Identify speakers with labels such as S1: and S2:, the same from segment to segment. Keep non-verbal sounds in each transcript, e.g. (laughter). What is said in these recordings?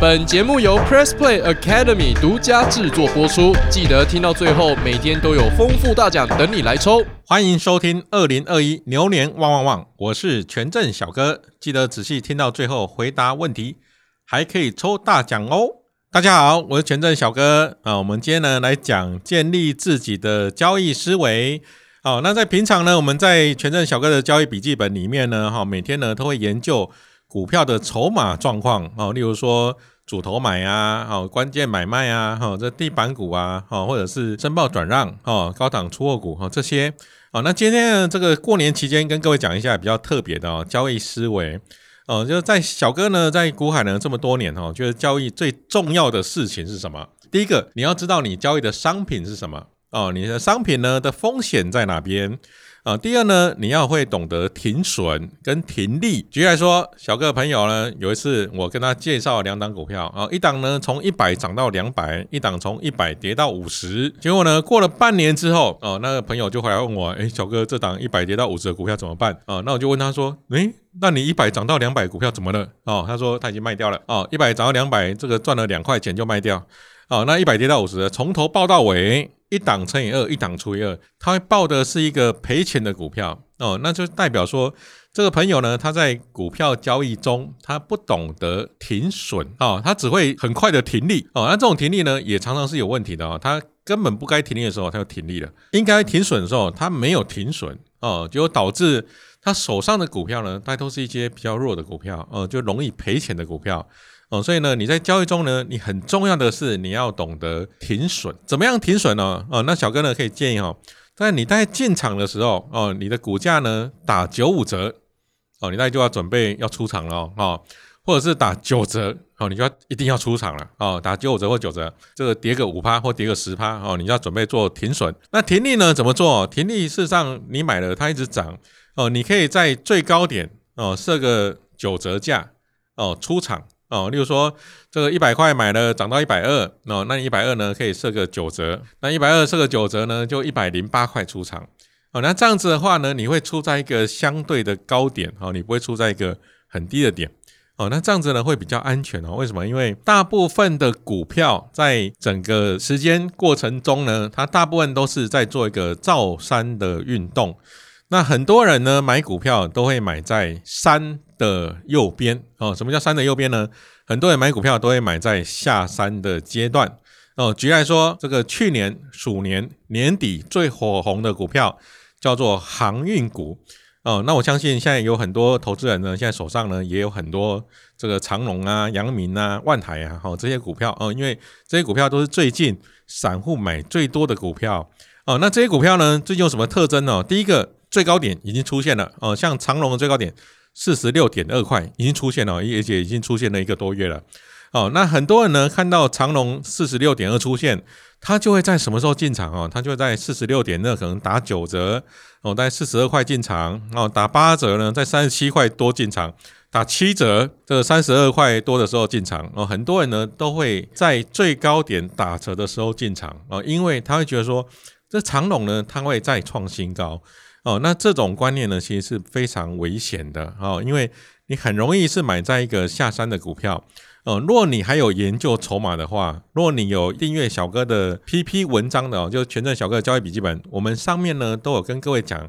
S1: 本节目由 Press Play Academy 独家制作播出，记得听到最后，每天都有丰富大奖等你来抽。
S2: 欢迎收听二零二一牛年旺旺旺，我是全正小哥，记得仔细听到最后回答问题，还可以抽大奖哦。大家好，我是全正小哥啊。我们今天呢来讲建立自己的交易思维。好，那在平常呢，我们在全正小哥的交易笔记本里面呢，哈，每天呢都会研究股票的筹码状况哦，例如说主头买啊，哦，关键买卖啊，哈，这地板股啊，哈，或者是申报转让哦，高档出货股哈，这些。哦，那今天呢，这个过年期间跟各位讲一下比较特别的哦，交易思维。哦，就在小哥呢，在股海呢这么多年哦，觉得交易最重要的事情是什么？第一个，你要知道你交易的商品是什么。哦，你的商品呢的风险在哪边？啊，第二呢，你要会懂得停损跟停利。举例来说，小哥朋友呢，有一次我跟他介绍两档股票啊，一档呢从一百涨到两百，一档从一百跌到五十。结果呢，过了半年之后，哦，那个朋友就回来问我，哎，小哥，这档一百跌到五十的股票怎么办？啊，那我就问他说，哎，那你一百涨到两百股票怎么了？哦，他说他已经卖掉了。哦，一百涨到两百，这个赚了两块钱就卖掉。哦，那一百跌到五十，从头报到尾。一档乘以二，一档除以二，他会报的是一个赔钱的股票。哦，那就代表说这个朋友呢，他在股票交易中他不懂得停损哦，他只会很快的停利。哦，那这种停利呢，也常常是有问题的哦，他根本不该停利的时候他就停利了，应该停损的时候他没有停损哦，就导致他手上的股票呢，大都是一些比较弱的股票哦，就容易赔钱的股票。哦，所以呢，你在交易中呢，你很重要的是你要懂得停损。怎么样停损呢？哦，那小哥呢可以建议哈，在你在进场的时候，哦，你的股价呢打九五折，哦，你大概就要准备要出场了哦，或者是打九折，哦，你就要一定要出场了哦，打九五折或九折，这个跌个五趴或跌个十趴，哦，你就要准备做停损。那停利呢怎么做？停利事实上你买了它一直涨，哦，你可以在最高点哦设个九折价，哦，出场。哦，例如说这个一百块买了涨到一百二，哦，那一百二呢可以设个九折，那一百二设个九折呢就一百零八块出场，哦，那这样子的话呢，你会出在一个相对的高点，哦，你不会出在一个很低的点，哦，那这样子呢会比较安全哦，为什么？因为大部分的股票在整个时间过程中呢，它大部分都是在做一个造山的运动。那很多人呢买股票都会买在山的右边哦。什么叫山的右边呢？很多人买股票都会买在下山的阶段哦。举例来说，这个去年鼠年年底最火红的股票叫做航运股哦。那我相信现在有很多投资人呢，现在手上呢也有很多这个长隆啊、阳明啊、万海啊，哦这些股票哦，因为这些股票都是最近散户买最多的股票哦。那这些股票呢，最近有什么特征呢？第一个。最高点已经出现了哦，像长隆的最高点四十六点二块已经出现了，而且已经出现了一个多月了哦。那很多人呢看到长隆四十六点二出现，他就会在什么时候进场哦？他就会在四十六点二可能打九折哦，在四十二块进场哦，打八折呢，在三十七块多进场，打七折这三十二块多的时候进场哦。很多人呢都会在最高点打折的时候进场哦，因为他会觉得说这长隆呢，它会再创新高。哦，那这种观念呢，其实是非常危险的哦，因为你很容易是买在一个下山的股票。哦，若你还有研究筹码的话，若你有订阅小哥的 PP 文章的哦，就全正小哥的交易笔记本，我们上面呢都有跟各位讲，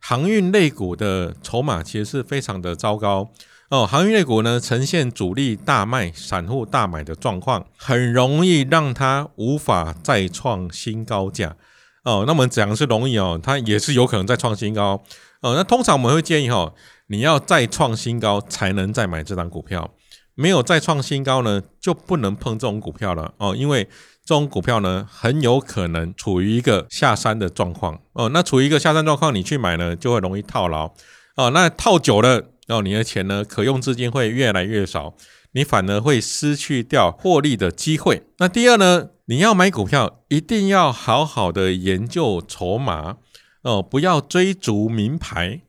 S2: 航运类股的筹码其实是非常的糟糕哦，航运类股呢呈现主力大卖、散户大买的状况，很容易让它无法再创新高价。哦，那我们讲是容易哦，它也是有可能再创新高哦。那通常我们会建议哈，你要再创新高才能再买这张股票，没有再创新高呢，就不能碰这种股票了哦，因为这种股票呢，很有可能处于一个下山的状况哦。那处于一个下山状况，你去买呢，就会容易套牢哦。那套久了哦，你的钱呢，可用资金会越来越少，你反而会失去掉获利的机会。那第二呢？你要买股票，一定要好好的研究筹码哦，不要追逐名牌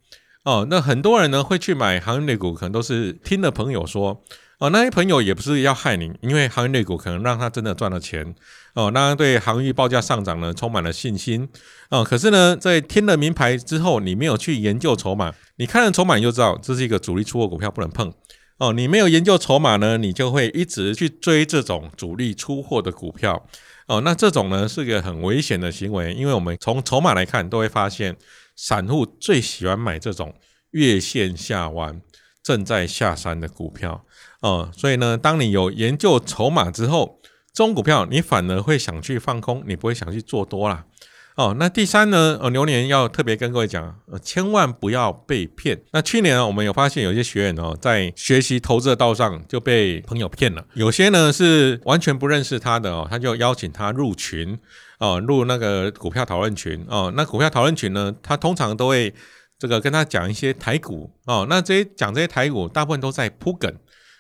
S2: 哦。那很多人呢会去买航运类股，可能都是听了朋友说哦，那些朋友也不是要害你，因为航运类股可能让他真的赚了钱哦，那对航运报价上涨呢充满了信心哦。可是呢，在听了名牌之后，你没有去研究筹码，你看了筹码你就知道这是一个主力出货股票，不能碰哦。你没有研究筹码呢，你就会一直去追这种主力出货的股票哦。那这种呢是个很危险的行为，因为我们从筹码来看，都会发现散户最喜欢买这种月线下弯、正在下山的股票。哦，所以呢，当你有研究筹码之后，这种股票你反而会想去放空，你不会想去做多啦。哦，那第三呢，呃，牛年要特别跟各位讲，呃，千万不要被骗。那去年，我们有发现有些学员哦，在学习投资的道上就被朋友骗了，有些呢是完全不认识他的哦，他就邀请他入群哦，入那个股票讨论群哦。那股票讨论群呢，他通常都会这个跟他讲一些台股哦，那这些讲这些台股，大部分都在铺梗。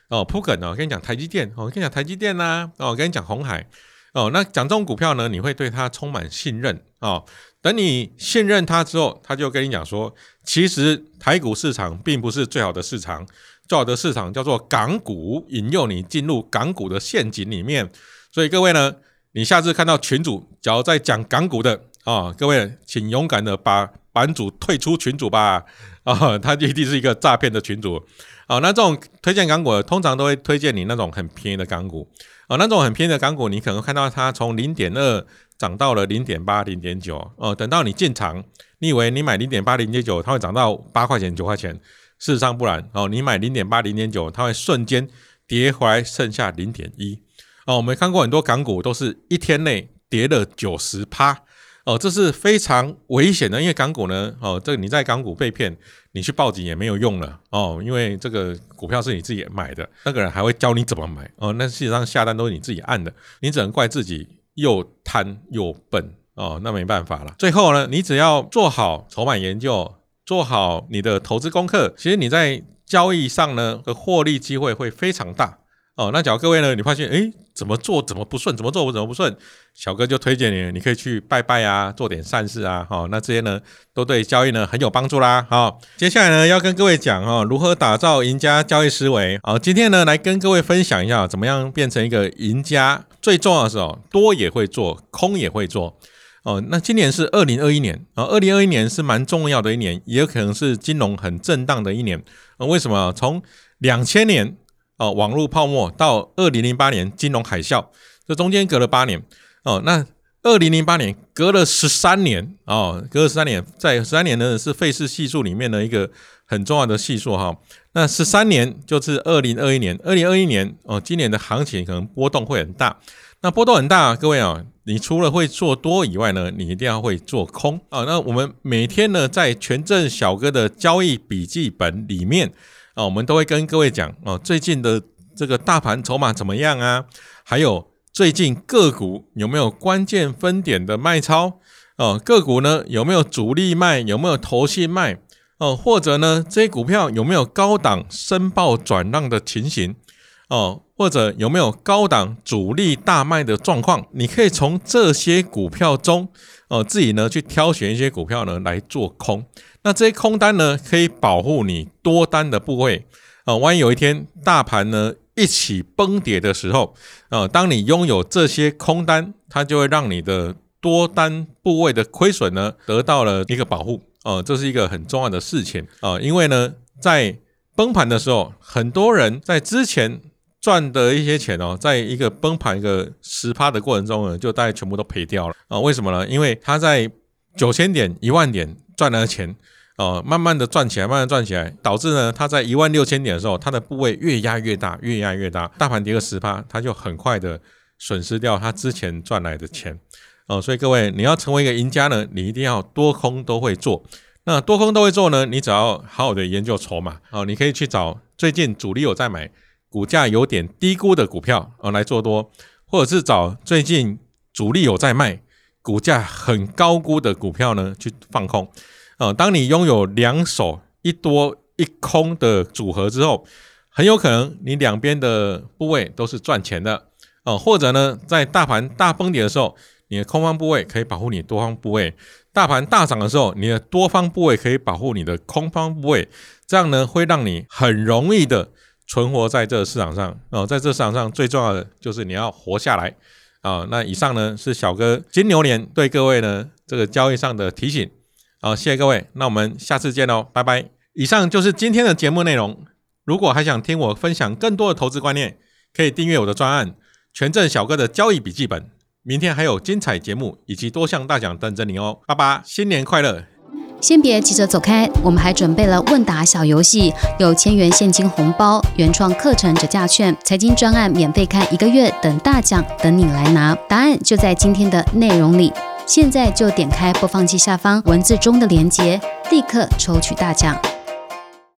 S2: 哦，铺梗哦，跟你讲台积电哦，跟你讲台积电呐，哦，跟你讲红海哦，那讲这种股票呢，你会对它充满信任哦。等你信任它之后，他就跟你讲说，其实台股市场并不是最好的市场，最好的市场叫做港股，引诱你进入港股的陷阱里面。所以各位呢，你下次看到群主只要在讲港股的啊，各位请勇敢的把版主退出群主吧 (laughs) 啊，他一定是一个诈骗的群主。哦，那这种推荐港股，通常都会推荐你那种很便宜的港股。哦，那种很便宜的港股，你可能看到它从零点二涨到了零点八、零点九。哦，等到你进场，你以为你买零点八、零点九，它会涨到八块钱、九块钱。事实上不然。哦，你买零点八、零点九，它会瞬间跌回来，剩下零点一。哦，我们看过很多港股，都是一天内跌了九十趴。哦，这是非常危险的，因为港股呢，哦，这你在港股被骗。你去报警也没有用了哦，因为这个股票是你自己买的，那个人还会教你怎么买哦。那事实上下单都是你自己按的，你只能怪自己又贪又笨哦。那没办法了。最后呢，你只要做好筹码研究，做好你的投资功课，其实你在交易上呢的获利机会会非常大。哦，那假如各位呢，你发现哎，怎么做怎么不顺，怎么做我怎么不顺，小哥就推荐你，你可以去拜拜啊，做点善事啊，哈，那这些呢都对交易呢很有帮助啦，好，接下来呢要跟各位讲哈，如何打造赢家交易思维，好，今天呢来跟各位分享一下，怎么样变成一个赢家，最重要的是哦，多也会做，空也会做，哦，那今年是二零二一年啊，二零二一年是蛮重要的一年，也有可能是金融很震荡的一年，啊，为什么？从两千年。哦，网络泡沫到二零零八年金融海啸，这中间隔了八年哦。那二零零八年隔了十三年哦，隔了十三年，在十三年呢是费氏系数里面的一个很重要的系数哈。那十三年就是二零二一年，二零二一年哦，今年的行情可能波动会很大。那波动很大，各位啊，你除了会做多以外呢，你一定要会做空啊。那我们每天呢，在权证小哥的交易笔记本里面。啊，我们都会跟各位讲哦，最近的这个大盘筹码怎么样啊？还有最近个股有没有关键分点的卖超？哦，个股呢有没有主力卖？有没有投信卖？哦，或者呢这些股票有没有高档申报转让的情形？哦，或者有没有高档主力大卖的状况？你可以从这些股票中哦，自己呢去挑选一些股票呢来做空。那这些空单呢，可以保护你多单的部位啊。万一有一天大盘呢一起崩跌的时候，呃，当你拥有这些空单，它就会让你的多单部位的亏损呢得到了一个保护呃。这是一个很重要的事情啊。因为呢，在崩盘的时候，很多人在之前赚的一些钱哦，在一个崩盘一个十趴的过程中呢，就大概全部都赔掉了啊。为什么呢？因为他在九千点、一万点赚来的钱。哦，慢慢的赚起来，慢慢赚起来，导致呢，他在一万六千点的时候，它的部位越压越大，越压越大。大盘跌个十趴，它就很快的损失掉它之前赚来的钱。哦，所以各位，你要成为一个赢家呢，你一定要多空都会做。那多空都会做呢，你只要好好的研究筹码。哦，你可以去找最近主力有在买，股价有点低估的股票呃来做多，或者是找最近主力有在卖，股价很高估的股票呢去放空。啊，当你拥有两手一多一空的组合之后，很有可能你两边的部位都是赚钱的哦。或者呢，在大盘大崩跌的时候，你的空方部位可以保护你多方部位；大盘大涨的时候，你的多方部位可以保护你的空方部位。这样呢，会让你很容易的存活在这个市场上哦，在这市场上最重要的就是你要活下来啊。那以上呢是小哥金牛年对各位呢这个交易上的提醒好，谢谢各位，那我们下次见喽，拜拜。以上就是今天的节目内容。如果还想听我分享更多的投资观念，可以订阅我的专案《权证小哥的交易笔记本》。明天还有精彩节目以及多项大奖等着你哦！拜拜，新年快乐！
S3: 先别急着走开，我们还准备了问答小游戏，有千元现金红包、原创课程折价券、财经专案免费看一个月等大奖等你来拿。答案就在今天的内容里，现在就点开播放器下方文字中的链接，立刻抽取大奖。